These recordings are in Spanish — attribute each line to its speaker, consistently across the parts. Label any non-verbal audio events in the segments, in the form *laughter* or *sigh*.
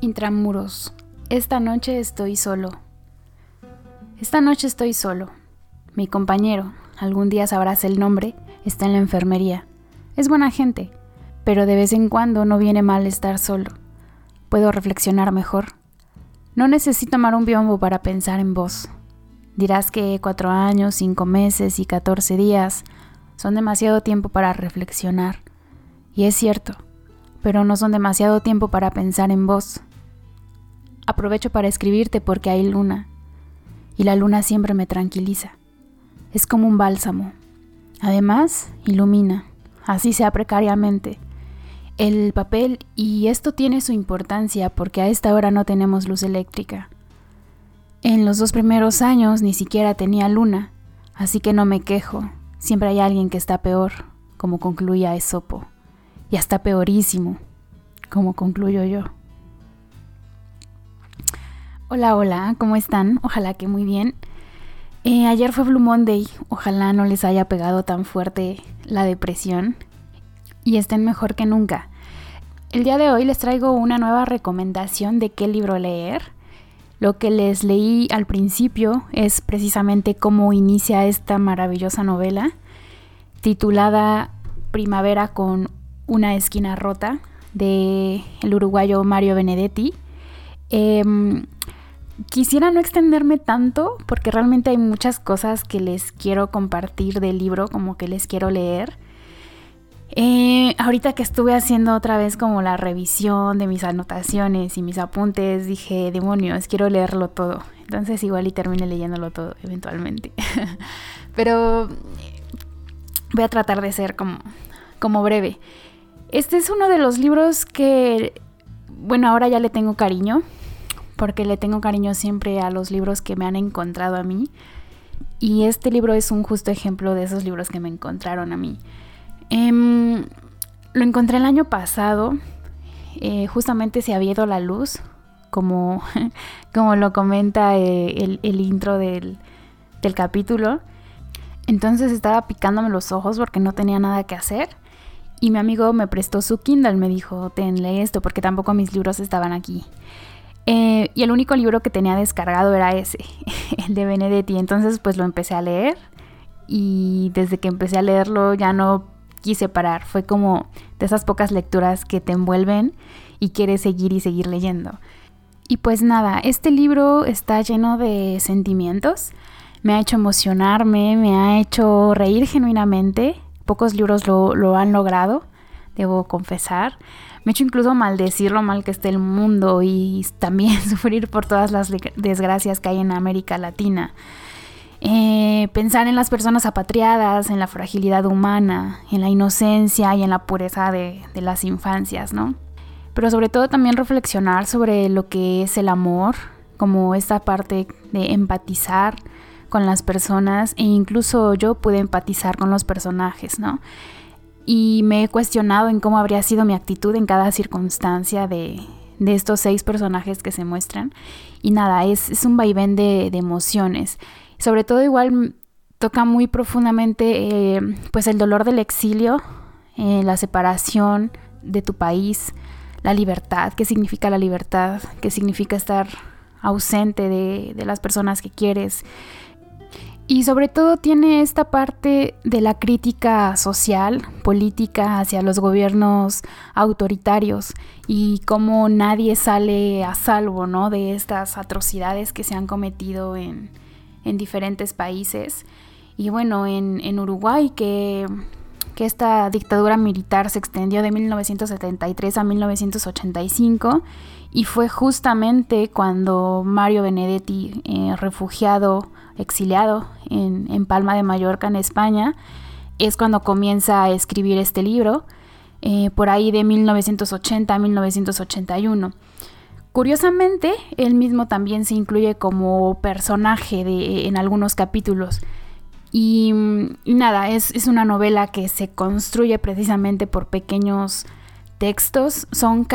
Speaker 1: Intramuros. Esta noche estoy solo. Esta noche estoy solo. Mi compañero, algún día sabrás el nombre, está en la enfermería. Es buena gente, pero de vez en cuando no viene mal estar solo. Puedo reflexionar mejor. No necesito tomar un biombo para pensar en vos. Dirás que cuatro años, cinco meses y catorce días son demasiado tiempo para reflexionar. Y es cierto, pero no son demasiado tiempo para pensar en vos. Aprovecho para escribirte porque hay luna, y la luna siempre me tranquiliza. Es como un bálsamo. Además, ilumina, así sea precariamente, el papel y esto tiene su importancia porque a esta hora no tenemos luz eléctrica. En los dos primeros años ni siquiera tenía luna, así que no me quejo, siempre hay alguien que está peor, como concluía Esopo, y hasta peorísimo, como concluyo yo. Hola, hola, ¿cómo están? Ojalá que muy bien. Eh, ayer fue Blue Monday, ojalá no les haya pegado tan fuerte la depresión y estén mejor que nunca. El día de hoy les traigo una nueva recomendación de qué libro leer. Lo que les leí al principio es precisamente cómo inicia esta maravillosa novela, titulada Primavera con una esquina rota, de el uruguayo Mario Benedetti. Em, quisiera no extenderme tanto porque realmente hay muchas cosas que les quiero compartir del libro, como que les quiero leer. Eh, ahorita que estuve haciendo otra vez como la revisión de mis anotaciones y mis apuntes, dije, demonios, quiero leerlo todo. Entonces igual y termine leyéndolo todo eventualmente. *laughs* Pero voy a tratar de ser como, como breve. Este es uno de los libros que, bueno, ahora ya le tengo cariño porque le tengo cariño siempre a los libros que me han encontrado a mí. Y este libro es un justo ejemplo de esos libros que me encontraron a mí. Em, lo encontré el año pasado, eh, justamente se había ido la luz, como, *laughs* como lo comenta eh, el, intro del, del capítulo. Entonces estaba picándome los ojos porque no tenía nada que hacer. Y mi amigo me prestó su Kindle, me dijo, tenle esto, porque tampoco mis libros estaban aquí. Eh, y el único libro que tenía descargado era ese, *laughs* el de Benedetti. Entonces pues lo empecé a leer y desde que empecé a leerlo ya no quise parar. Fue como de esas pocas lecturas que te envuelven y quieres seguir y seguir leyendo. Y pues nada, este libro está lleno de sentimientos. Me ha hecho emocionarme, me ha hecho reír genuinamente. Pocos libros lo, lo han logrado, debo confesar. Me he hecho incluso maldecir lo mal que esté el mundo y también *laughs* sufrir por todas las desgracias que hay en América Latina. Eh, pensar en las personas apatriadas, en la fragilidad humana, en la inocencia y en la pureza de, de las infancias, ¿no? Pero sobre todo también reflexionar sobre lo que es el amor, como esta parte de empatizar con las personas e incluso yo pude empatizar con los personajes, ¿no? Y me he cuestionado en cómo habría sido mi actitud en cada circunstancia de, estos seis personajes que se muestran. Y nada, es, un vaivén de, emociones. Sobre todo igual toca muy profundamente eh, pues el dolor del exilio, eh, la separación de tu país, la libertad, qué significa la libertad, qué significa estar ausente de, de las personas que quieres, y sobre todo tiene esta parte de la crítica social, política hacia los gobiernos autoritarios y cómo nadie sale a salvo ¿no? de estas atrocidades que se han cometido en, diferentes países. Y bueno, en, Uruguay que, que esta dictadura militar se extendió de 1973 a 1985 y fue justamente cuando Mario Benedetti, eh, refugiado, exiliado en, Palma de Mallorca, en España, es cuando comienza a escribir este libro, eh, por ahí de 1980 a 1981. Curiosamente, él mismo también se incluye como personaje de, en algunos capítulos. Y, nada, es, es, una novela que se construye precisamente por pequeños textos. Son,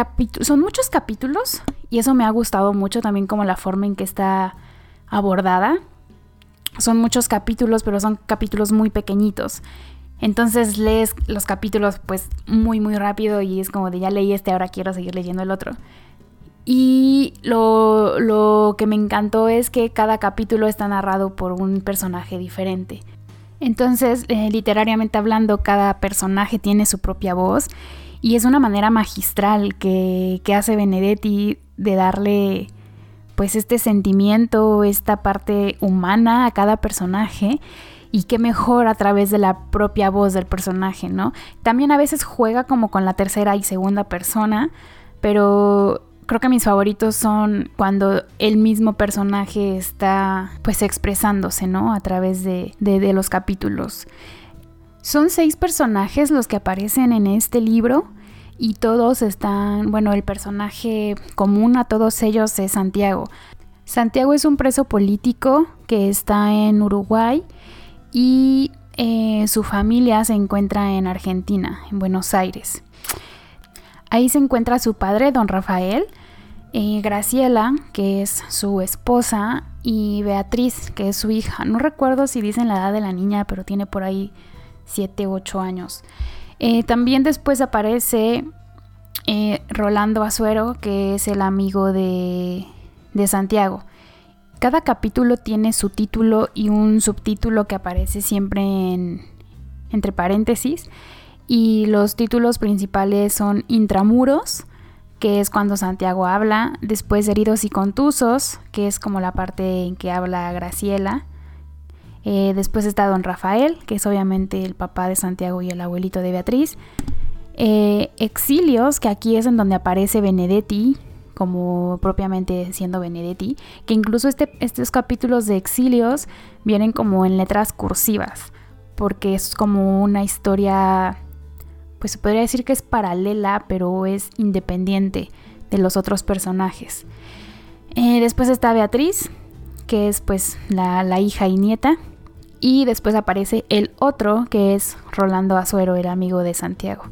Speaker 1: son muchos capítulos y eso me ha gustado mucho también como la forma en que está abordada. Son muchos capítulos, pero son capítulos muy pequeñitos. Entonces lees los capítulos pues muy muy rápido y es como de ya leí este, ahora quiero seguir leyendo el otro. Y lo, lo, que me encantó es que cada capítulo está narrado por un personaje diferente. Entonces, eh, literariamente hablando, cada personaje tiene su propia voz y es una manera magistral que, que hace Benedetti de darle pues este sentimiento, esta parte humana a cada personaje y qué mejor a través de la propia voz del personaje, ¿no? También a veces juega como con la tercera y segunda persona, pero creo que mis favoritos son cuando el mismo personaje está pues expresándose, ¿no? A través de, de los capítulos. Son seis personajes los que aparecen en este libro y todos están, bueno, el personaje común a todos ellos es Santiago. Santiago es un preso político que está en Uruguay y eh, su familia se encuentra en Argentina, en Buenos Aires. Ahí se encuentra su padre, don Rafael, eh, Graciela, que es su esposa, y Beatriz, que es su hija. No recuerdo si dicen la edad de la niña, pero tiene por ahí 7, 8 años. Eh, también después aparece Rolando Azuero, que es el amigo de, de Santiago. Cada capítulo tiene su título y un subtítulo que aparece siempre en, entre paréntesis. Y los títulos principales son Intramuros, que es cuando Santiago habla, después Heridos y Contusos, que es como la parte en que habla Graciela. Eh, después está Don Rafael, que es obviamente el papá de Santiago y el abuelito de Beatriz. Eh, Exilios, que aquí es en donde aparece Benedetti, como propiamente siendo Benedetti, que incluso este, estos capítulos de exilios vienen como en letras cursivas, porque es como una historia, pues se podría decir que es paralela, pero es independiente de los otros personajes. Eh, después está Beatriz, que es pues la, la hija y nieta, y después aparece el otro, que es Rolando Azuero, el amigo de Santiago.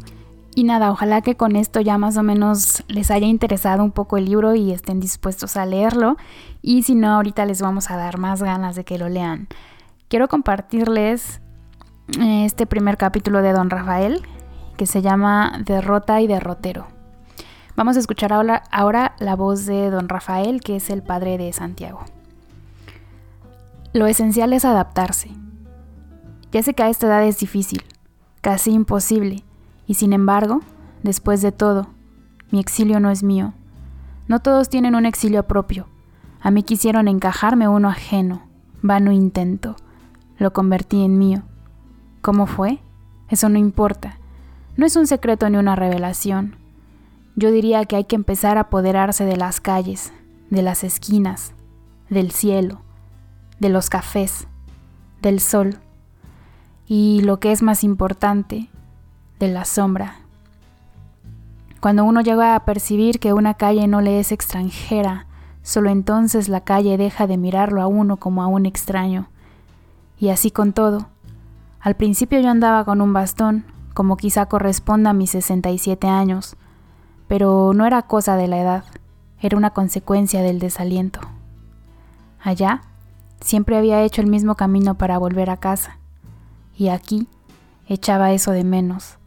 Speaker 1: Y nada, ojalá que con esto ya más o menos les haya interesado un poco el libro y estén dispuestos a leerlo. Y si no, ahorita les vamos a dar más ganas de que lo lean. Quiero compartirles eh, este primer capítulo de Don Rafael, que se llama Derrota y Derrotero. Vamos a escuchar ahora, ahora la voz de Don Rafael, que es el padre de Santiago. Lo esencial es adaptarse. Ya sé que a esta edad es difícil, casi imposible y sin embargo, después de todo, mi exilio no es mío. No todos tienen un exilio propio. A mí quisieron encajarme uno ajeno. Vano intento. Lo convertí en mío. ¿Cómo fue? Eso no importa. No es un secreto ni una revelación. Yo diría que hay que empezar a apoderarse de las calles, de las esquinas, del cielo, de los cafés, del sol. Y lo que es más importante, de la sombra. Cuando uno llega a percibir que una calle no le es extranjera, solo entonces la calle deja de mirarlo a uno como a un extraño. Y así con todo. Al principio yo andaba con un bastón, como quizá corresponda a mis 67 años, pero no era cosa de la edad, era una consecuencia del desaliento. Allá, siempre había hecho el mismo camino para volver a casa, y aquí echaba eso de menos.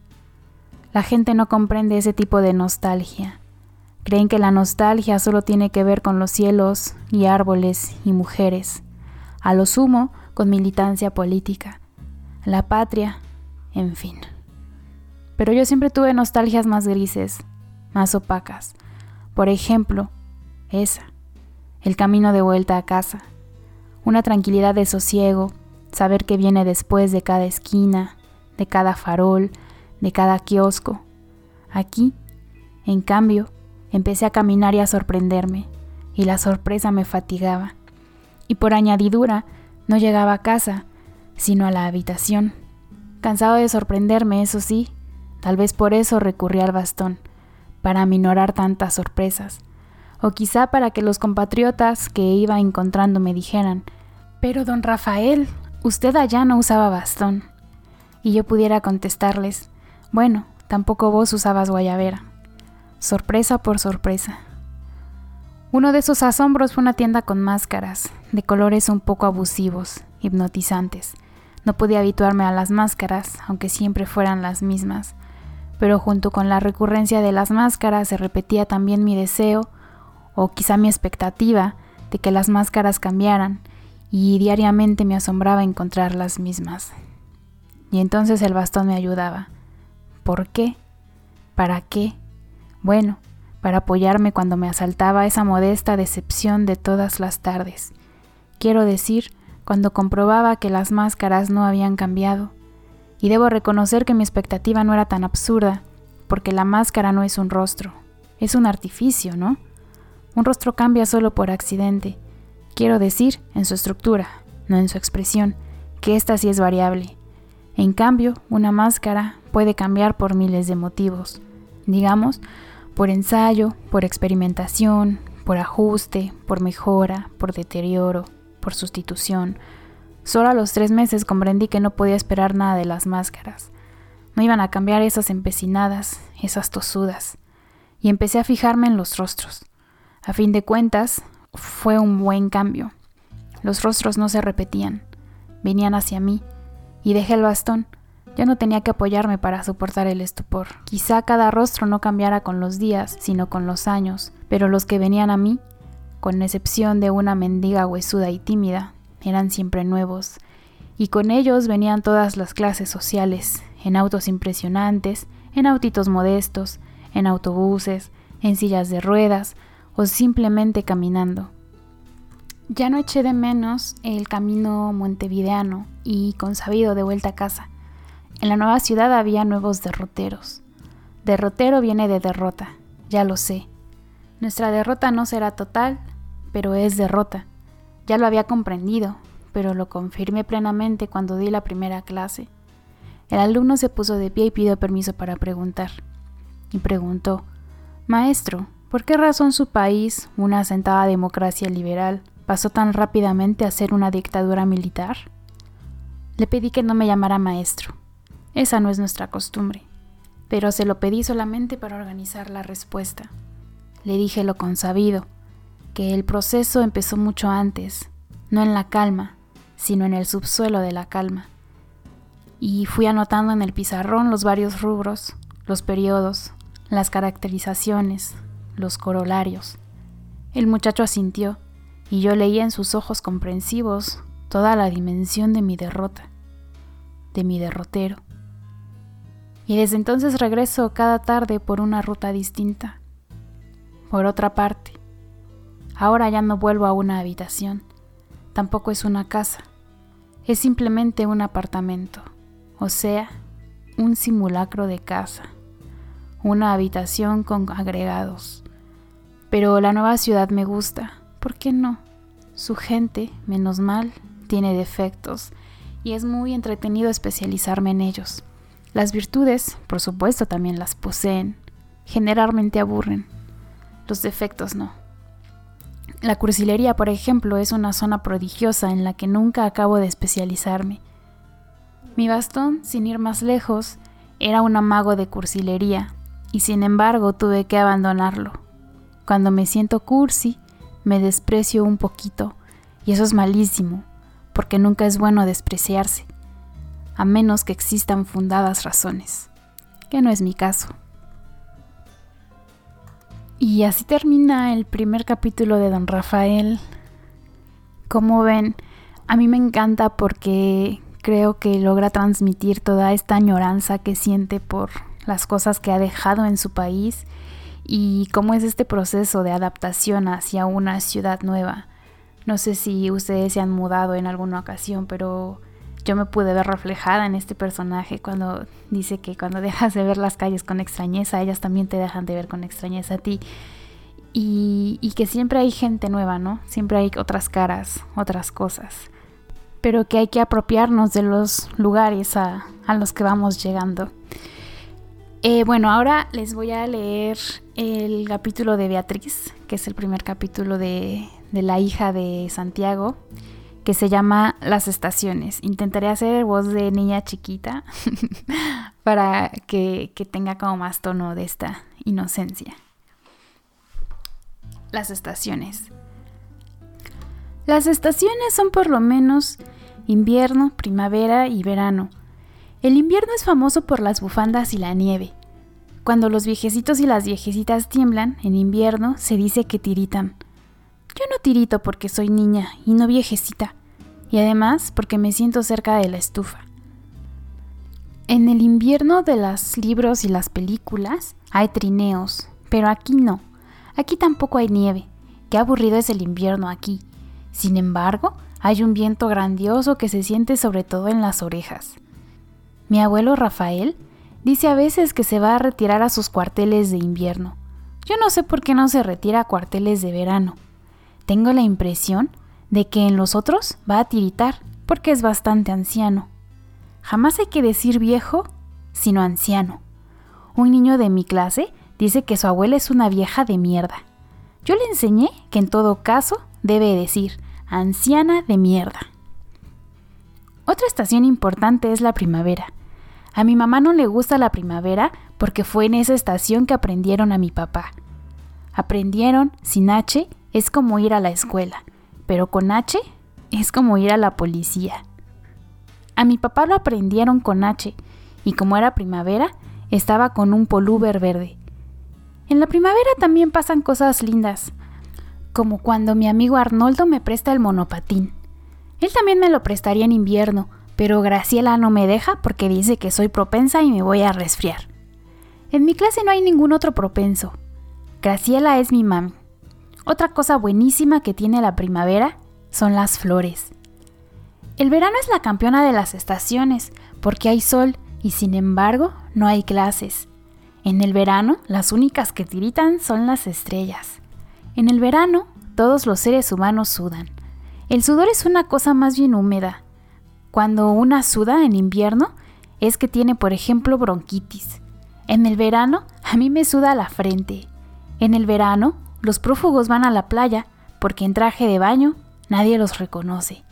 Speaker 1: La gente no comprende ese tipo de nostalgia. Creen que la nostalgia solo tiene que ver con los cielos y árboles y mujeres, a lo sumo con militancia política, la patria, en fin. Pero yo siempre tuve nostalgias más grises, más opacas. Por ejemplo, esa, el camino de vuelta a casa, una tranquilidad de sosiego, saber que viene después de cada esquina, de cada farol, de cada kiosco. Aquí, en cambio, empecé a caminar y a sorprenderme, y la sorpresa me fatigaba. Y por añadidura, no llegaba a casa, sino a la habitación. Cansado de sorprenderme, eso sí, tal vez por eso recurrí al bastón, para aminorar tantas sorpresas, o quizá para que los compatriotas que iba encontrando me dijeran, pero don Rafael, usted allá no usaba bastón, y yo pudiera contestarles, bueno, tampoco vos usabas guayabera. Sorpresa por sorpresa. Uno de esos asombros fue una tienda con máscaras, de colores un poco abusivos, hipnotizantes. No podía habituarme a las máscaras, aunque siempre fueran las mismas, pero junto con la recurrencia de las máscaras se repetía también mi deseo, o quizá mi expectativa de que las máscaras cambiaran y diariamente me asombraba encontrar las mismas. Y entonces el bastón me ayudaba. ¿Por qué? ¿Para qué? Bueno, para apoyarme cuando me asaltaba esa modesta decepción de todas las tardes. Quiero decir, cuando comprobaba que las máscaras no habían cambiado. Y debo reconocer que mi expectativa no era tan absurda, porque la máscara no es un rostro, es un artificio, ¿no? Un rostro cambia solo por accidente, quiero decir, en su estructura, no en su expresión, que ésta sí es variable. En cambio, una máscara puede cambiar por miles de motivos. Digamos, por ensayo, por experimentación, por ajuste, por mejora, por deterioro, por sustitución. Solo a los tres meses comprendí que no podía esperar nada de las máscaras. No iban a cambiar esas empecinadas, esas tosudas. Y empecé a fijarme en los rostros. A fin de cuentas, fue un buen cambio. Los rostros no se repetían, venían hacia mí, y dejé el bastón, ya no tenía que apoyarme para soportar el estupor. Quizá cada rostro no cambiara con los días, sino con los años, pero los que venían a mí, con excepción de una mendiga huesuda y tímida, eran siempre nuevos, y con ellos venían todas las clases sociales, en autos impresionantes, en autitos modestos, en autobuses, en sillas de ruedas o simplemente caminando. Ya no eché de menos el camino montevideano y consabido de vuelta a casa. En la nueva ciudad había nuevos derroteros. Derrotero viene de derrota, ya lo sé. Nuestra derrota no será total, pero es derrota. Ya lo había comprendido, pero lo confirmé plenamente cuando di la primera clase. El alumno se puso de pie y pidió permiso para preguntar. Y preguntó, Maestro, ¿por qué razón su país, una asentada democracia liberal, pasó tan rápidamente a ser una dictadura militar? Le pedí que no me llamara maestro, esa no es nuestra costumbre, pero se lo pedí solamente para organizar la respuesta. Le dije lo consabido, que el proceso empezó mucho antes, no en la calma, sino en el subsuelo de la calma. Y fui anotando en el pizarrón los varios rubros, los periodos, las caracterizaciones, los corolarios. El muchacho asintió, y yo leía en sus ojos comprensivos toda la dimensión de mi derrota, de mi derrotero y desde entonces regreso cada tarde por una ruta distinta. Por otra parte, ahora ya no vuelvo a una habitación, tampoco es una casa, es simplemente un apartamento, o sea, un simulacro de casa, una habitación con agregados. Pero la nueva ciudad me gusta, ¿por qué no? Su gente, menos mal, tiene defectos y es muy entretenido especializarme en ellos. Las virtudes, por supuesto, también las poseen. Generalmente aburren. Los defectos no. La cursilería, por ejemplo, es una zona prodigiosa en la que nunca acabo de especializarme. Mi bastón, sin ir más lejos, era un amago de cursilería, y sin embargo tuve que abandonarlo. Cuando me siento cursi, me desprecio un poquito, y eso es malísimo, porque nunca es bueno despreciarse a menos que existan fundadas razones, que no es mi caso. Y así termina el primer capítulo de Don Rafael. Como ven, a mí me encanta porque creo que logra transmitir toda esta añoranza que siente por las cosas que ha dejado en su país y cómo es este proceso de adaptación hacia una ciudad nueva. No sé si ustedes se han mudado en alguna ocasión, pero yo me pude ver reflejada en este personaje cuando dice que cuando *laughs* dejas de ver las calles con extrañeza, ellas también te dejan de ver con extrañeza a ti. Y, que siempre hay gente nueva, ¿no? Siempre hay otras caras, otras cosas. Pero que hay que apropiarnos de los lugares a, los que vamos llegando. Eh, bueno, ahora les voy a leer el capítulo de Beatriz, que es el primer capítulo de, de la hija de Santiago que se llama Las Estaciones. Intentaré hacer voz de niña chiquita *laughs* para que, que tenga como más tono de esta inocencia. Las estaciones. Las estaciones son por lo menos invierno, primavera y verano. El invierno es famoso por las bufandas y la nieve. Cuando los viejecitos y las viejecitas tiemblan en invierno, se dice que tiritan. Yo no tirito porque soy niña y no viejecita, y además porque me siento cerca de la estufa. En el invierno de los libros y las películas hay trineos, pero aquí no. Aquí tampoco hay nieve. Qué aburrido es el invierno aquí. Sin embargo, hay un viento grandioso que se siente sobre todo en las orejas. Mi abuelo Rafael dice a veces que se va a retirar a sus cuarteles de invierno. Yo no sé por qué no se retira a cuarteles de verano. Tengo la impresión de que en los otros va a tiritar, porque es bastante anciano. Jamás hay que decir viejo, sino anciano. Un niño de mi clase dice que su abuela es una vieja de mierda. Yo le enseñé que en todo caso debe decir anciana de mierda. Otra estación importante es la primavera. A mi mamá no le gusta la primavera porque fue en esa estación que aprendieron a mi papá. Aprendieron sin H es como ir a la escuela, pero con H es como ir a la policía. A mi papá lo aprendieron con H, y como era primavera, estaba con un polúber verde. En la primavera también pasan cosas lindas, como cuando mi amigo Arnoldo me presta el monopatín. Él también me lo prestaría en invierno, pero Graciela no me deja porque dice que soy propensa y me voy a resfriar. En mi clase no hay ningún otro propenso. Graciela es mi mami. Otra cosa buenísima que tiene la primavera son las flores. El verano es la campeona de las estaciones, porque hay sol y sin embargo no hay clases. En el verano, las únicas que tiritan son las estrellas. En el verano, todos los seres humanos sudan. El sudor es una cosa más bien húmeda. Cuando una suda en invierno, es que tiene, por ejemplo, bronquitis. En el verano, a mí me suda la frente. En el verano, los prófugos van a la playa porque en traje de baño nadie los reconoce.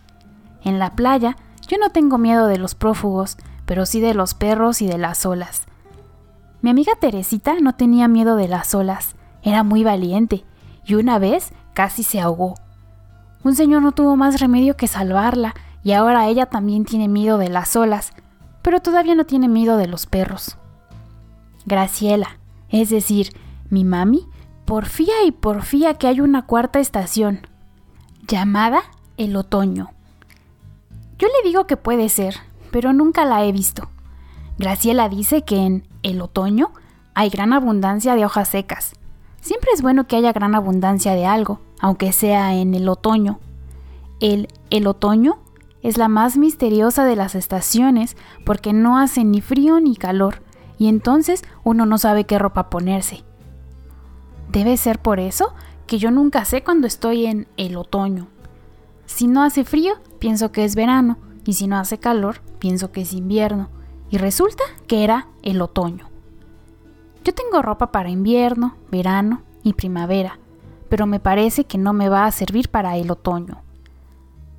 Speaker 1: En la playa yo no tengo miedo de los prófugos, pero sí de los perros y de las olas. Mi amiga Teresita no tenía miedo de las olas, era muy valiente, y una vez casi se ahogó. Un señor no tuvo más remedio que salvarla, y ahora ella también tiene miedo de las olas, pero todavía no tiene miedo de los perros. Graciela, es decir, mi mami, porfía y porfía que hay una cuarta estación, llamada el otoño. Yo le digo que puede ser, pero nunca la he visto. Graciela dice que en el otoño hay gran abundancia de hojas secas. Siempre es bueno que haya gran abundancia de algo, aunque sea en el otoño. El el otoño es la más misteriosa de las estaciones porque no hace ni frío ni calor, y entonces uno no sabe qué ropa ponerse. Debe ser por eso que yo nunca sé cuando estoy en el otoño. Si no hace frío, pienso que es verano, y si no hace calor, pienso que es invierno, y resulta que era el otoño. Yo tengo ropa para invierno, verano y primavera, pero me parece que no me va a servir para el otoño.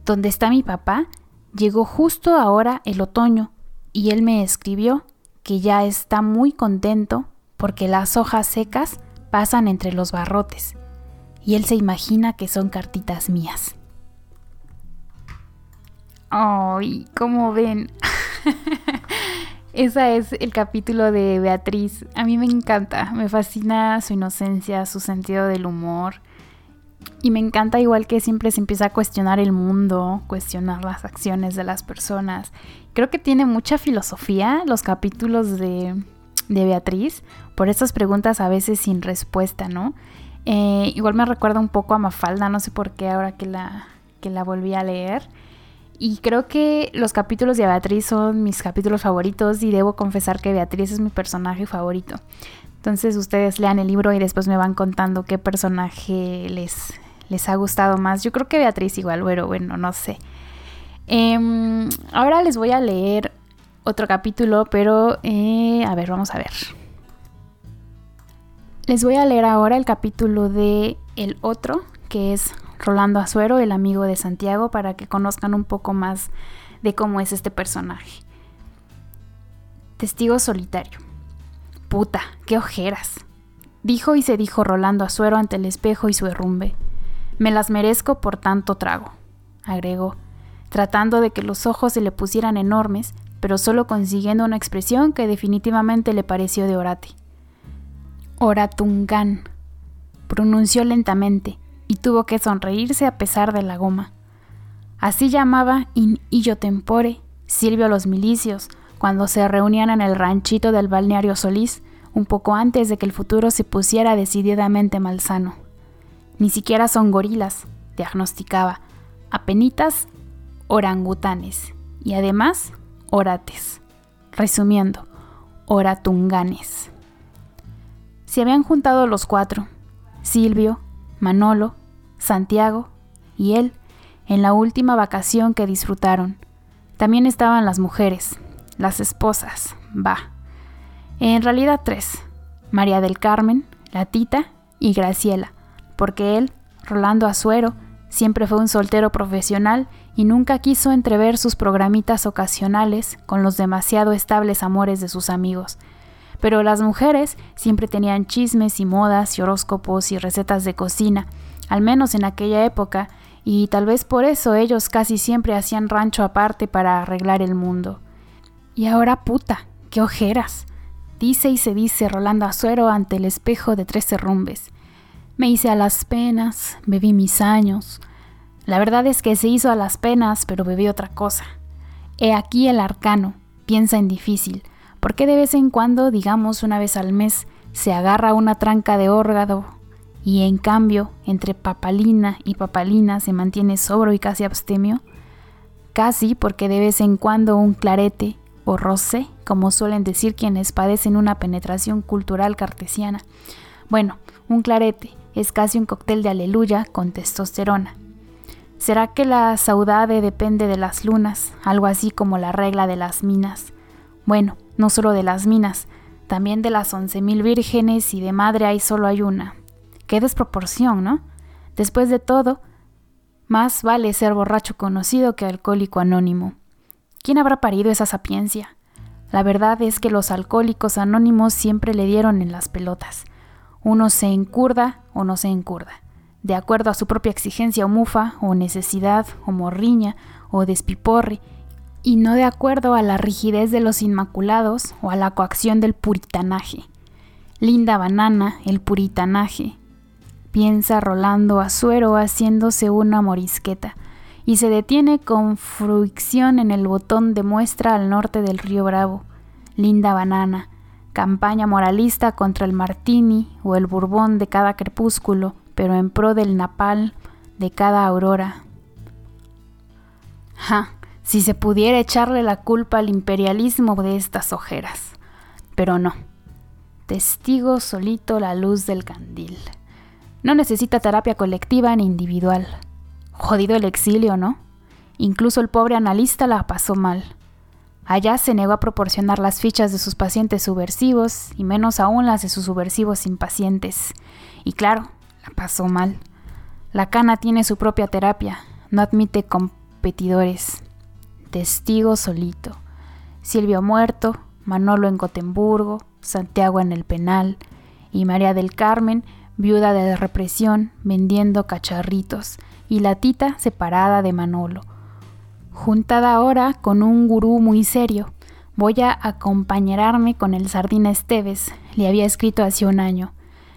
Speaker 1: Donde está mi papá, llegó justo ahora el otoño, y él me escribió que ya está muy contento porque las hojas secas pasan entre los barrotes, y él se imagina que son cartitas mías. Ay, como ven. *laughs* Ese es el capítulo de Beatriz. A mí me encanta, me fascina su inocencia, su sentido del humor. Y me encanta igual que siempre se empieza a cuestionar el mundo, cuestionar las acciones de las personas. Creo que tiene mucha filosofía los capítulos de, Beatriz, por estas preguntas a veces sin respuesta, ¿no? Eh, igual me recuerda un poco a Mafalda, no sé por qué ahora que la, que la volví a leer. Y creo que los capítulos de Beatriz son mis capítulos favoritos y debo confesar que Beatriz es mi personaje favorito. Entonces ustedes lean el libro y después me van contando qué personaje les, les ha gustado más. Yo creo que Beatriz igual, pero bueno, no sé. Em, ahora les voy a leer otro capítulo, pero eh, a ver, vamos a ver. Les voy a leer ahora el capítulo de El Otro, que es Rolando Azuero, el amigo de Santiago, para que conozcan un poco más de cómo es este personaje. Testigo solitario. Puta, qué ojeras. Dijo y se dijo Rolando Azuero ante el espejo y su herrumbe. Me las merezco por tanto trago, agregó, tratando de que los ojos se le pusieran enormes, pero solo consiguiendo una expresión que definitivamente le pareció de orate. Oratungán, pronunció lentamente y tuvo que sonreírse a pesar de la goma. Así llamaba in illo tempore Silvio a los milicios cuando se reunían en el ranchito del balneario Solís un poco antes de que el futuro se pusiera decididamente malsano. Ni siquiera son gorilas, diagnosticaba, apenitas orangutanes y además orates. Resumiendo, oratunganes. Se habían juntado los cuatro, Silvio, Manolo, Santiago y él, en la última vacación que disfrutaron. También estaban las mujeres, las esposas, va. En realidad tres, María del Carmen, la Tita y Graciela, porque él, Rolando Azuero, siempre fue un soltero profesional y nunca quiso entrever sus programitas ocasionales con los demasiado estables amores de sus amigos. Pero las mujeres siempre tenían chismes y modas y horóscopos y recetas de cocina, al menos en aquella época, y tal vez por eso ellos casi siempre hacían rancho aparte para arreglar el mundo. Y ahora puta, qué ojeras. Dice y se dice Rolando Azuero ante el espejo de tres rumbes. Me hice a las penas, bebí mis años. La verdad es que se hizo a las penas, pero bebí otra cosa. He aquí el arcano, piensa en difícil, porque de vez en cuando, digamos una vez al mes, se agarra una tranca de órgado y en cambio entre papalina y papalina se mantiene sobro y casi abstemio? Casi porque de vez en cuando un clarete o rosé, como suelen decir quienes padecen una penetración cultural cartesiana. Bueno, un clarete es casi un cóctel de aleluya con testosterona. ¿Será que la saudade depende de las lunas, algo así como la regla de las minas? Bueno, no solo de las minas, también de las once mil vírgenes y de madre hay solo hay una. Qué desproporción, ¿no? Después de todo, más vale ser borracho conocido que alcohólico anónimo. ¿Quién habrá parido esa sapiencia? La verdad es que los alcohólicos anónimos siempre le dieron en las pelotas. Uno se encurda o no se encurda, de acuerdo a su propia exigencia o mufa, o necesidad, o morriña, o despiporre, y no de acuerdo a la rigidez de los inmaculados o a la coacción del puritanaje. Linda banana, el puritanaje. Piensa Rolando Azuero haciéndose una morisqueta y se detiene con fruición en el botón de muestra al norte del río Bravo. Linda banana, campaña moralista contra el martini o el bourbon de cada crepúsculo, pero en pro del napal de cada aurora. Ja, si se pudiera echarle la culpa al imperialismo de estas ojeras. Pero no. Testigo solito la luz del candil. No necesita terapia colectiva ni individual. Jodido el exilio, ¿no? Incluso el pobre analista la pasó mal. Allá se negó a proporcionar las fichas de sus pacientes subversivos y menos aún las de sus subversivos impacientes. Y claro, la pasó mal. La cana tiene su propia terapia, no admite competidores. Testigo solito. Silvio muerto, Manolo en Gotemburgo, Santiago en el penal y María del Carmen, viuda de represión, vendiendo cacharritos y la tita separada de Manolo. Juntada ahora con un gurú muy serio, voy a acompañarme con el Sardina Esteves, le había escrito hace un año,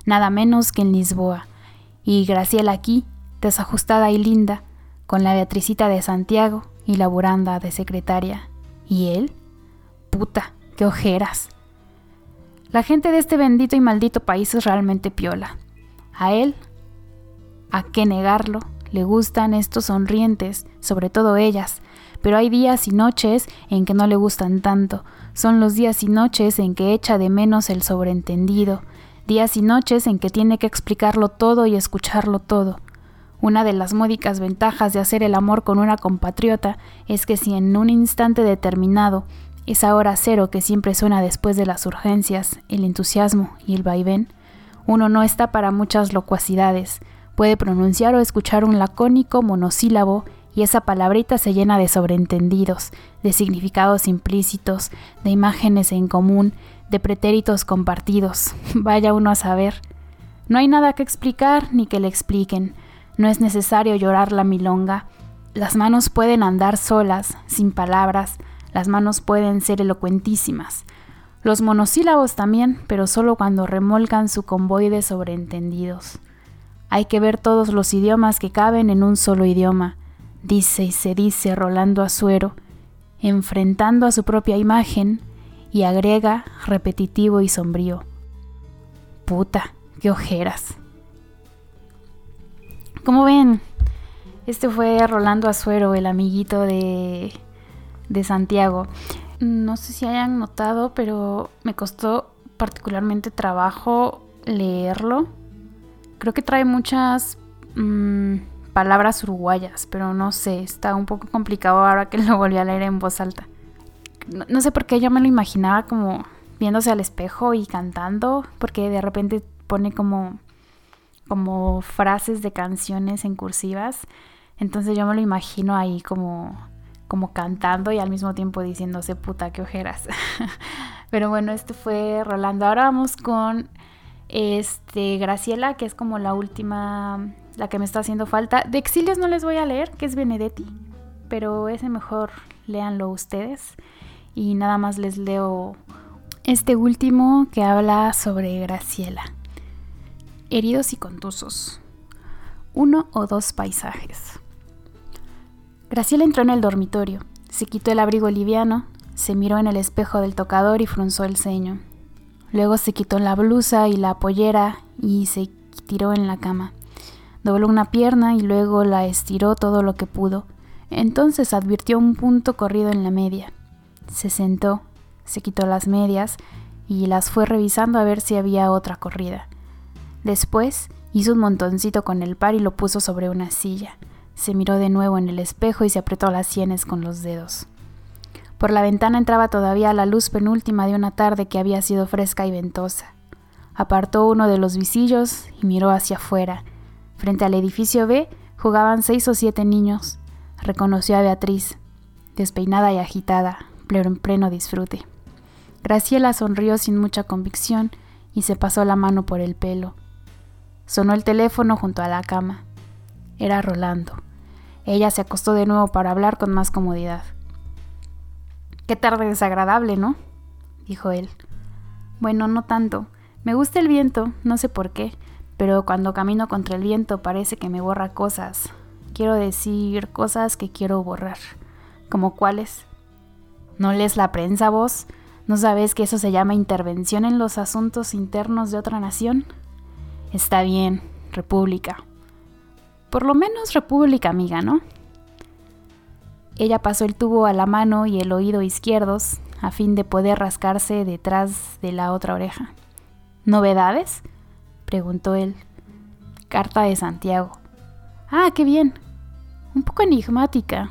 Speaker 1: nada menos que en Lisboa, y Graciela aquí, desajustada y linda, con la Beatricita de Santiago y la Buranda de secretaria. ¿Y él? Puta, qué ojeras. La gente de este bendito y maldito país es realmente piola. A él, a qué negarlo, le gustan estos sonrientes, sobre todo ellas, pero hay días y noches en que no le gustan tanto, son los días y noches en que echa de menos el sobreentendido, días y noches en que tiene que explicarlo todo y escucharlo todo. Una de las módicas ventajas de hacer el amor con una compatriota es que si en un instante determinado, esa hora cero que siempre suena después de las urgencias, el entusiasmo y el vaivén, uno no está para muchas locuacidades, Puede pronunciar o escuchar un lacónico monosílabo y esa palabrita se llena de sobreentendidos, de significados implícitos, de imágenes en común, de pretéritos compartidos. *laughs* Vaya uno a saber. No hay nada que explicar ni que le expliquen. No es necesario llorar la milonga. Las manos pueden andar solas, sin palabras. Las manos pueden ser elocuentísimas. Los monosílabos también, pero solo cuando remolcan su convoy de sobreentendidos. Hay que ver todos los idiomas que caben en un solo idioma, dice y se dice Rolando Azuero, enfrentando a su propia imagen, y agrega repetitivo y sombrío. Puta, qué ojeras. Como ven, este fue Rolando Azuero, el amiguito de, de Santiago. No sé si hayan notado, pero me costó particularmente trabajo leerlo. Creo que trae muchas mm, palabras uruguayas, pero no sé, está un poco complicado ahora que *laughs* lo volví a leer en voz alta. No, sé por qué yo me lo imaginaba como viéndose al espejo y cantando, porque de repente pone como, como frases de canciones en cursivas. Entonces yo me lo imagino ahí como, como cantando y al mismo tiempo diciéndose puta, qué ojeras. *laughs* Pero bueno, este fue Rolando. Ahora vamos con este Graciela, que es como la última la que me está haciendo falta. De Exilios no les voy a leer, que es Benedetti, pero ese mejor léanlo ustedes. Y nada más les leo este último que habla sobre Graciela. Heridos y contusos. Uno o dos paisajes. Graciela entró en el dormitorio, se quitó el abrigo liviano, se miró en el espejo del tocador y frunzó el ceño. Luego se quitó la blusa y la pollera y se tiró en la cama. Dobló una pierna y luego la estiró todo lo que pudo. Entonces advirtió un punto corrido en la media. Se sentó, se quitó las medias y las fue revisando a ver si había otra corrida. Después hizo un montoncito con el par y lo puso sobre una silla. Se miró de nuevo en el espejo y se apretó las sienes con los dedos. Por la ventana entraba todavía la luz penúltima de una tarde que había sido fresca y ventosa. Apartó uno de los visillos y miró hacia afuera, Frente al edificio B jugaban seis o siete niños. Reconoció a Beatriz, despeinada y agitada, pero en pleno disfrute. Graciela sonrió sin mucha convicción y se pasó la mano por el pelo. Sonó el teléfono junto a la cama. Era Rolando. Ella se acostó de nuevo para hablar con más comodidad. Qué tarde desagradable, ¿no? dijo él. Bueno, no tanto. Me gusta el viento, no sé por qué pero cuando camino contra el viento parece que me borra cosas. Quiero decir cosas que quiero borrar. ¿Como cuáles? ¿No lees la prensa vos? ¿No sabes que eso se llama intervención en los asuntos internos de otra nación? Está bien, república. Por lo menos república amiga, ¿no? Ella pasó el tubo a la mano y el oído izquierdos a fin de poder rascarse detrás de la otra oreja. ¿Novedades? preguntó él. Carta de Santiago. Ah, qué bien. Un poco enigmática.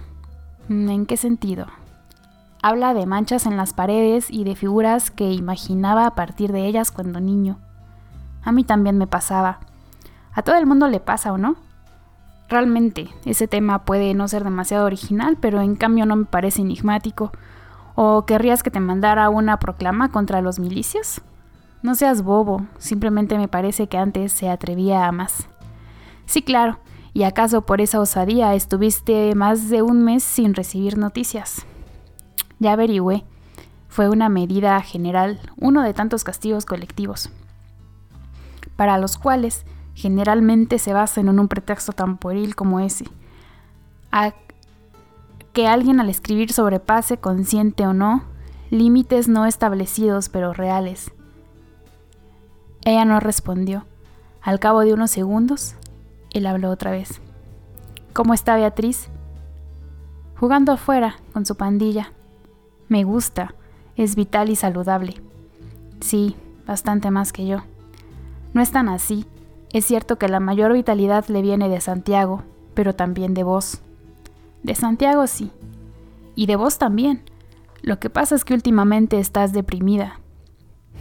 Speaker 1: Mm, ¿En qué sentido? Habla de manchas en las paredes y de figuras que imaginaba a partir de ellas cuando niño. A mí también me pasaba. A todo el mundo le pasa, ¿o no? Realmente, ese tema puede no ser demasiado original, pero en cambio no me parece enigmático. ¿O querrías que te mandara una proclama contra los milicios? No seas bobo, simplemente me parece que antes se atrevía a más. Sí, claro, y acaso por esa osadía estuviste más de un mes sin recibir noticias. Ya averigüé. Fue una medida general, uno de tantos castigos colectivos, para los cuales generalmente se basan en un pretexto tan pueril como ese. Que alguien al escribir sobrepase, consciente o no, límites no establecidos pero reales, ella no respondió. Al cabo de unos segundos, él habló otra vez. ¿Cómo está Beatriz? Jugando afuera, con su pandilla. Me gusta, es vital y saludable. Sí, bastante más que yo. No es tan así. Es cierto que la mayor vitalidad le viene de Santiago, pero también de vos. De Santiago sí. Y de vos también. Lo que pasa es que últimamente estás deprimida.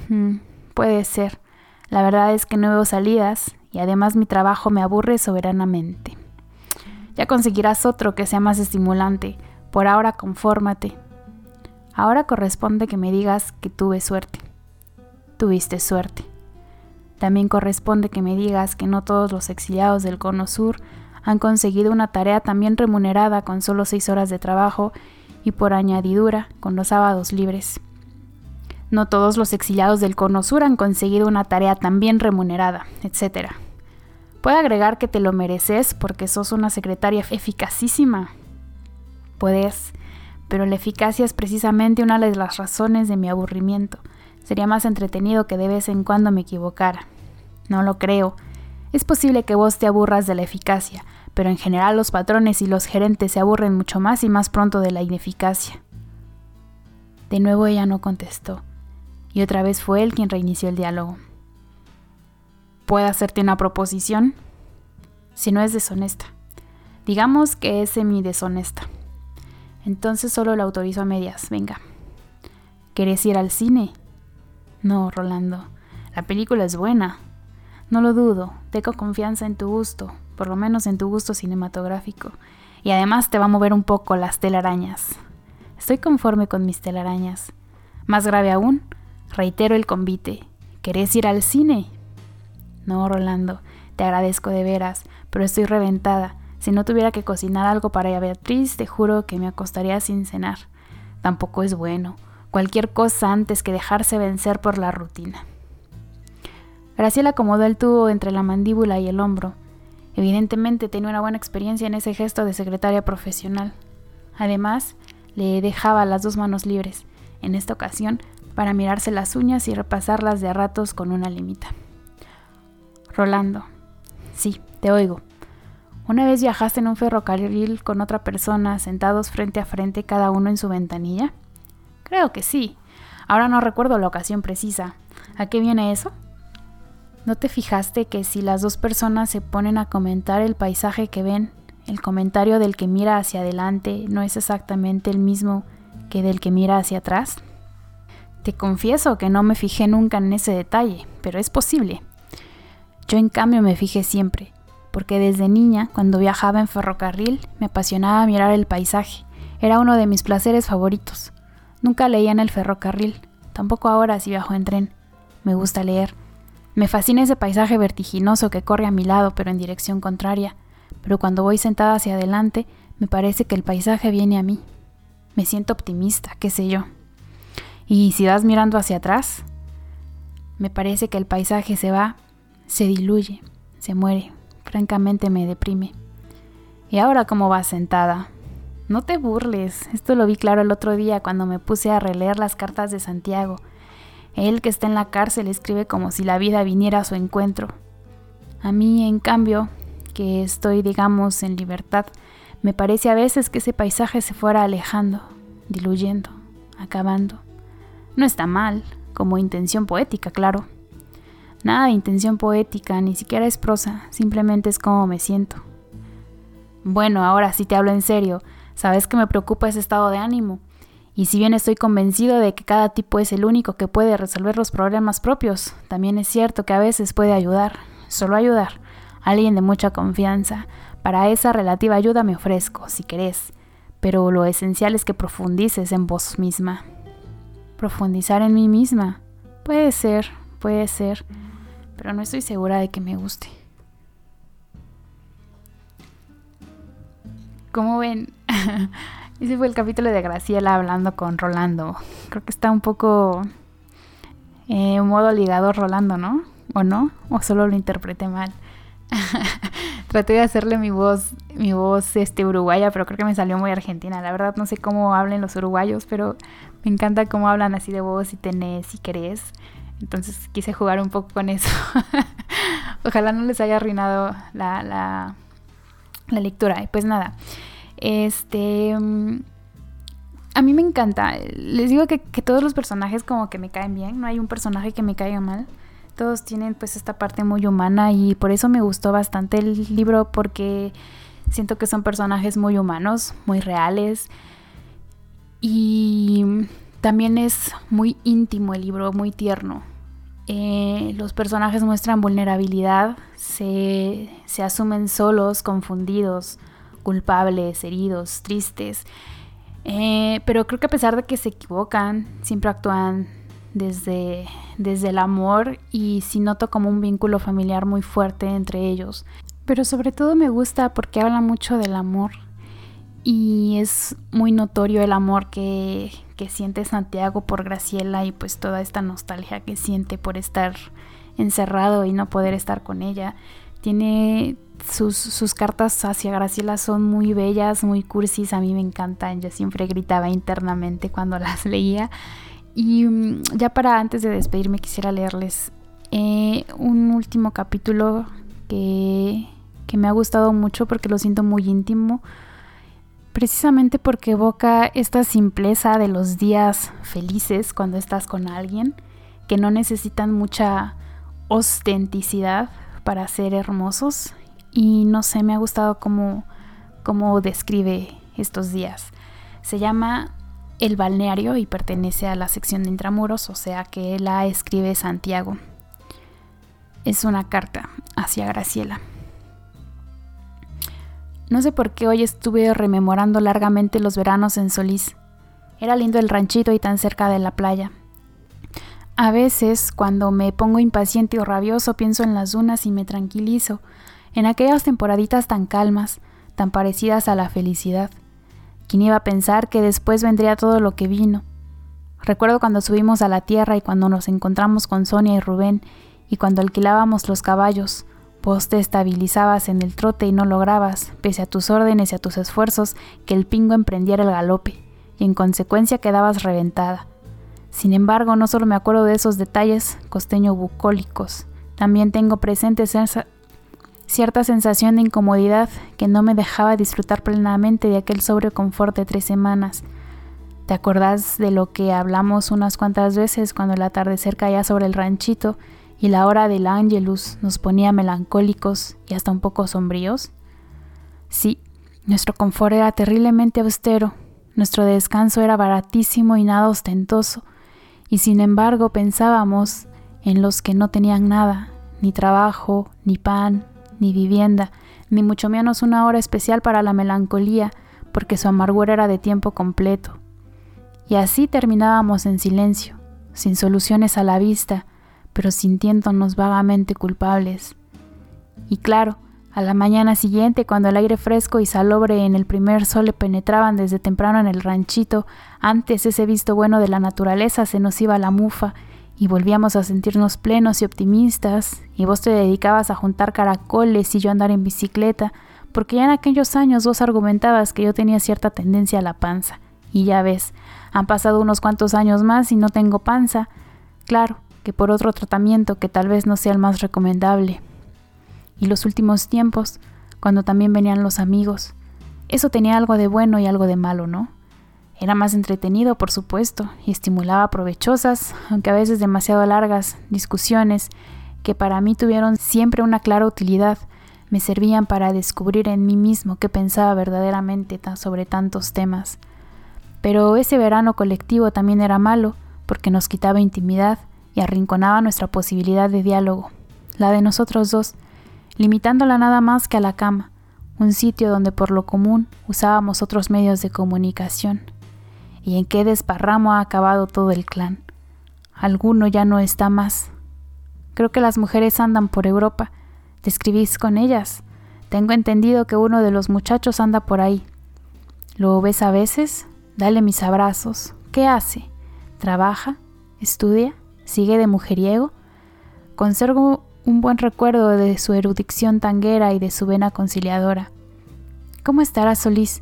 Speaker 1: Hmm, puede ser. La verdad es que no veo salidas y además mi trabajo me aburre soberanamente. Ya conseguirás otro que sea más estimulante. Por ahora confórmate. Ahora corresponde que me digas que tuve suerte. Tuviste suerte. También corresponde que me digas que no todos los exiliados del Cono Sur han conseguido una tarea también remunerada con solo seis horas de trabajo y por añadidura con los sábados libres. No todos los exiliados del Cono Sur han conseguido una tarea tan bien remunerada, etc. Puedo agregar que te lo mereces porque sos una secretaria eficacísima. Puedes, pero la eficacia es precisamente una de las razones de mi aburrimiento. Sería más entretenido que de vez en cuando me equivocara. No lo creo. Es posible que vos te aburras de la eficacia, pero en general los patrones y los gerentes se aburren mucho más y más pronto de la ineficacia. De nuevo ella no contestó, y otra vez fue él quien reinició el diálogo. ¿Puedo hacerte una proposición? Si no es deshonesta. Digamos que es semi-deshonesta. Entonces solo la autorizo a medias, venga. ¿Querés ir al cine? No, Rolando. La película es buena. No lo dudo, tengo confianza en tu gusto, por lo menos en tu gusto cinematográfico. Y además te va a mover un poco las telarañas. Estoy conforme con mis telarañas. Más grave aún, reitero el convite. ¿Querés ir al cine? No, Rolando, te agradezco de veras, pero estoy reventada. Si no tuviera que cocinar algo para ella Beatriz, te juro que me acostaría sin cenar. Tampoco es bueno. Cualquier cosa antes que dejarse vencer por la rutina. Graciela acomodó el tubo entre la mandíbula y el hombro. Evidentemente tenía una buena experiencia en ese gesto de secretaria profesional. Además, le dejaba las dos manos libres, en esta ocasión, para mirarse las uñas y repasarlas de ratos con una limita. Rolando. Sí, te oigo. ¿Una vez viajaste en un ferrocarril con otra persona sentados frente a frente cada uno en su ventanilla? Creo que sí. Ahora no recuerdo la ocasión precisa. ¿A qué viene eso? ¿No te fijaste que si las dos personas se ponen a comentar el paisaje que ven, el comentario del que mira hacia adelante no es exactamente el mismo que del que mira hacia atrás? Te confieso que no me fijé nunca en ese detalle, pero es posible. Yo en cambio me fijé siempre, porque desde niña, cuando viajaba en ferrocarril, me apasionaba mirar el paisaje. Era uno de mis placeres favoritos. Nunca leía en el ferrocarril, tampoco ahora si viajo en tren. Me gusta leer me fascina ese paisaje vertiginoso que corre a mi lado pero en dirección contraria, pero cuando voy sentada hacia adelante me parece que el paisaje viene a mí. Me siento optimista, qué sé yo. Y si vas mirando hacia atrás, me parece que el paisaje se va, se diluye, se muere. Francamente me deprime. ¿Y ahora cómo vas sentada? No te burles, esto lo vi claro el otro día cuando me puse a releer las cartas de Santiago él que está en la cárcel escribe como si la vida viniera a su encuentro. A mí, en cambio, que estoy, digamos, en libertad, me parece a veces que ese paisaje se fuera alejando, diluyendo, acabando. No está mal, como intención poética, claro. Nada de intención poética, ni siquiera es prosa, simplemente es como me siento. Bueno, ahora sí te hablo en serio, sabes que me preocupa ese estado de ánimo. Y si bien estoy convencido de que cada tipo es el único que puede resolver los problemas propios, también es cierto que a veces puede ayudar, solo ayudar, alguien de mucha confianza. Para esa relativa ayuda me ofrezco, si querés, pero lo esencial es que profundices en vos misma. Profundizar en mí misma. Puede ser, puede ser, pero no estoy segura de que me guste. ¿Cómo ven? *laughs* Ese fue el capítulo de Graciela hablando con Rolando. Creo que está un poco eh, modo ligado Rolando, ¿no? ¿O no? ¿O solo lo interpreté mal? *laughs* Traté de hacerle mi voz, mi voz este, uruguaya, pero creo que me salió muy argentina. La verdad no sé cómo hablen los uruguayos, pero me encanta cómo hablan así de vos y tenés y querés. Entonces quise jugar un poco con eso. *laughs* Ojalá no les haya arruinado la, la lectura. Y pues nada. Este. Mm, a mí me encanta. Les digo que, todos los personajes como que me caen bien. No hay un personaje que me caiga mal. Todos tienen pues esta parte muy humana y por eso me gustó bastante el libro porque siento que son personajes muy humanos, muy reales. Y también es muy íntimo el libro, muy tierno. Eh, los personajes muestran vulnerabilidad, se, se asumen solos, confundidos culpables, heridos, tristes. Eh, pero creo que a pesar de que se equivocan, siempre actúan desde, desde el amor y sí noto como un vínculo familiar muy fuerte entre ellos. Pero sobre todo me gusta porque habla mucho del amor y es muy notorio el amor que, que siente Santiago por Graciela y pues toda esta nostalgia que siente por estar encerrado y no poder estar con ella. Tiene sus, sus, cartas hacia Graciela son muy bellas, muy cursis, a mí me encantan, yo siempre gritaba internamente cuando *laughs* las leía. Y mm, ya para antes de despedirme quisiera leerles eh, un último capítulo que, que me ha gustado mucho porque lo siento muy íntimo, precisamente porque evoca esta simpleza de los días felices cuando estás con alguien, que no necesitan mucha ostenticidad para ser hermosos y no sé, me ha gustado cómo, cómo describe estos días. Se llama El balneario y pertenece a la sección de intramuros, o sea que la escribe Santiago. Es una carta hacia Graciela. No sé por qué hoy estuve rememorando largamente los veranos en Solís. Era lindo el ranchito y tan cerca de la playa. A veces, cuando me pongo impaciente o rabioso, pienso en las dunas y me tranquilizo, en aquellas temporaditas tan calmas, tan parecidas a la felicidad. ¿Quién iba a pensar que después vendría todo lo que vino? Recuerdo cuando subimos a la tierra y cuando nos encontramos con Sonia y Rubén y cuando alquilábamos los caballos. Vos te estabilizabas en el trote y no lograbas, pese a tus órdenes y a tus esfuerzos, que el pingo emprendiera el galope, y en consecuencia quedabas reventada. Sin embargo, no solo me acuerdo de esos detalles costeño bucólicos, también tengo presentes cierta sensación de incomodidad que no me dejaba disfrutar plenamente de aquel sobrio confort de tres semanas. ¿Te acordás de lo que hablamos unas cuantas veces cuando el atardecer caía sobre el ranchito y la hora del ángelus nos ponía melancólicos y hasta un poco sombríos? Sí, nuestro confort era terriblemente austero, nuestro descanso era baratísimo y nada ostentoso, y sin embargo pensábamos en los que no tenían nada, ni trabajo, ni pan, ni vivienda, ni mucho menos una hora especial para la melancolía, porque su amargura era de tiempo completo. Y así terminábamos en silencio, sin soluciones a la vista, pero sintiéndonos vagamente culpables. Y claro, a la mañana siguiente, cuando el aire fresco y salobre en el primer sol le penetraban desde temprano en el ranchito, antes ese visto bueno de la naturaleza se nos iba la mufa y volvíamos a sentirnos plenos y optimistas, y vos te dedicabas a juntar caracoles y yo a andar en bicicleta, porque ya en aquellos años vos argumentabas que yo tenía cierta tendencia a la panza. Y ya ves, han pasado unos cuantos años más y no tengo panza. Claro, que por otro tratamiento que tal vez no sea el más recomendable. Y los últimos tiempos, cuando también venían los amigos, eso tenía algo de bueno y algo de malo, ¿no? Era más entretenido, por supuesto, y estimulaba provechosas, aunque a veces demasiado largas, discusiones que para mí tuvieron siempre una clara utilidad, me servían para descubrir en mí mismo qué pensaba verdaderamente sobre tantos temas. Pero ese verano colectivo también era malo, porque nos quitaba intimidad y arrinconaba nuestra posibilidad de diálogo, la de nosotros dos, limitándola nada más que a la cama, un sitio donde por lo común usábamos otros medios de comunicación y en qué desparramo ha acabado todo el clan. Alguno ya no está más. Creo que las mujeres andan por Europa. ¿Te escribís con ellas? Tengo entendido que uno de los muchachos anda por ahí. ¿Lo ves a veces? Dale mis abrazos. ¿Qué hace? ¿Trabaja? ¿Estudia? ¿Sigue de mujeriego? Conservo un buen recuerdo de su erudición tanguera y de su vena conciliadora. ¿Cómo estará Solís?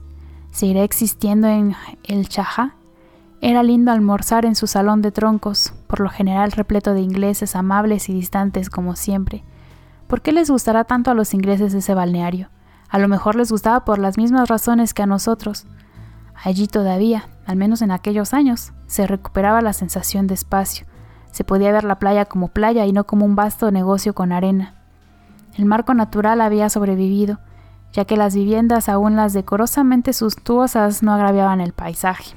Speaker 1: ¿Seguirá existiendo en el Chaja? Era lindo almorzar en su salón de troncos, por lo general repleto de ingleses amables y distantes como siempre. ¿Por qué les gustará tanto a los ingleses ese balneario? A lo mejor les gustaba por las mismas razones que a nosotros. Allí todavía, al menos en aquellos años, se recuperaba la sensación de espacio. Se podía ver la playa como playa y no como un vasto negocio con arena. El marco natural había sobrevivido, ya que las viviendas, aún las decorosamente suntuosas, no agraviaban el paisaje.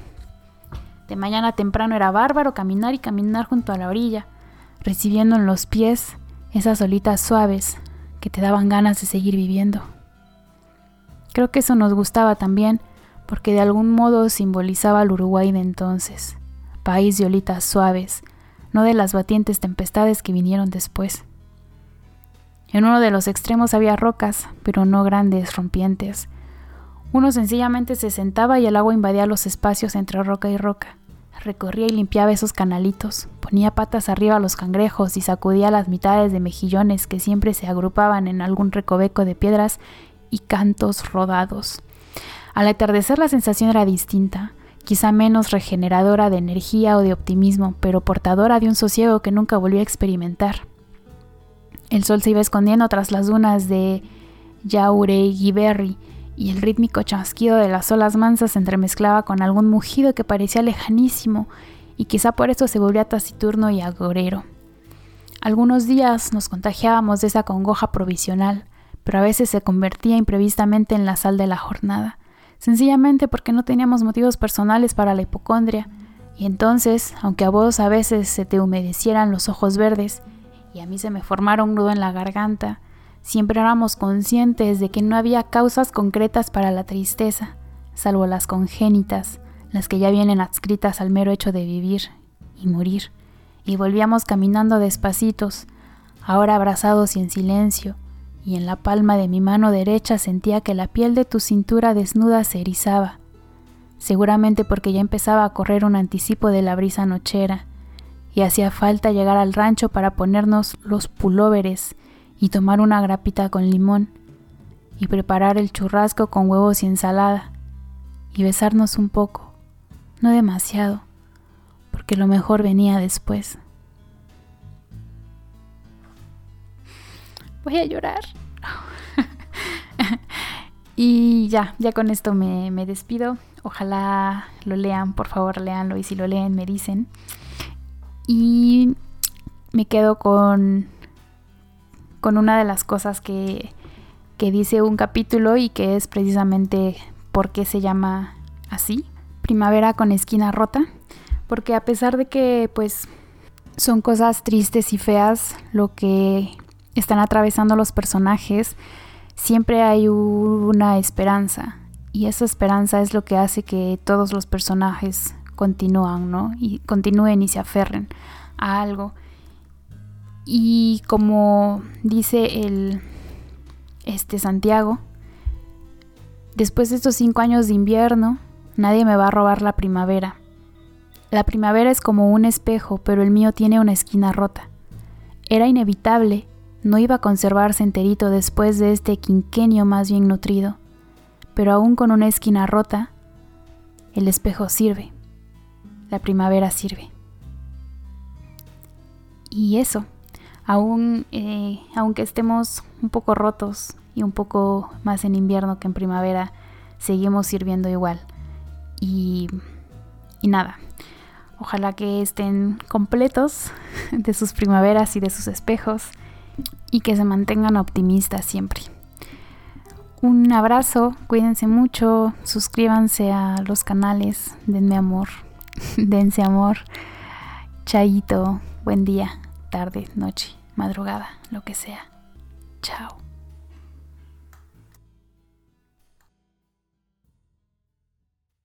Speaker 1: De mañana temprano era bárbaro caminar y caminar junto a la orilla, recibiendo en los pies esas olitas suaves que te daban ganas de seguir viviendo. Creo que eso nos gustaba también, porque de algún modo simbolizaba al Uruguay de entonces, país de olitas suaves, de las batientes tempestades que vinieron después. En uno de los extremos había rocas, pero no grandes, rompientes. Uno sencillamente se sentaba y el agua invadía los espacios entre roca y roca, recorría y limpiaba esos canalitos, ponía patas arriba a los cangrejos y sacudía las mitades de mejillones que siempre se agrupaban en algún recoveco de piedras y cantos rodados. Al atardecer la sensación era distinta, quizá menos regeneradora de energía o de optimismo, pero portadora de un sosiego que nunca volví a experimentar. El sol se iba escondiendo tras las dunas de Yaurey y el rítmico chasquido de las olas mansas se entremezclaba con algún mugido que parecía lejanísimo y quizá por eso se volvía taciturno y agorero. Algunos días nos contagiábamos de esa congoja provisional, pero a veces se convertía imprevistamente en la sal de la jornada sencillamente porque no teníamos motivos personales para la hipocondria, y entonces, aunque a vos a veces se te humedecieran los ojos verdes y a mí se me formara un nudo en la garganta, siempre éramos conscientes de que no había causas concretas para la tristeza, salvo las congénitas, las que ya vienen adscritas al mero hecho de vivir y morir, y volvíamos caminando despacitos, ahora abrazados y en silencio, y en la palma de mi mano derecha sentía que la piel de tu cintura desnuda se erizaba, seguramente porque ya empezaba a correr un anticipo de la brisa nochera, y hacía falta llegar al rancho para ponernos los pulóveres y tomar una grapita con limón, y preparar el churrasco con huevos y ensalada, y besarnos un poco, no demasiado, porque lo mejor venía después. Voy a llorar. *laughs* y ya, ya con esto me, me, despido. Ojalá lo lean, por favor, leanlo y si lo leen me dicen. Y me quedo con, con una de las cosas que, que dice un capítulo y que es precisamente por qué se llama así, Primavera con esquina rota, porque a pesar de que pues son cosas tristes y feas, lo que están atravesando los personajes, siempre hay una esperanza. Y esa esperanza es lo que hace que todos los personajes continúan, ¿no? Y continúen y se aferren a algo. Y como dice el este Santiago, después de estos cinco años de invierno, nadie me va a robar la primavera. La primavera es como un espejo, pero el mío tiene una esquina rota. Era inevitable no iba a conservarse enterito después de este quinquenio más bien nutrido, pero aún con una esquina rota, el espejo sirve, la primavera sirve. Y eso, aún, eh, aunque estemos un poco rotos y un poco más en invierno que en primavera, seguimos sirviendo igual. Y, y nada, ojalá que estén completos *laughs* de sus primaveras y de sus espejos y que se mantengan optimistas siempre. Un abrazo, cuídense mucho, suscríbanse a los canales, denme amor, *laughs* dense amor. Chaito, buen día, tarde, noche, madrugada, lo que sea. Chao.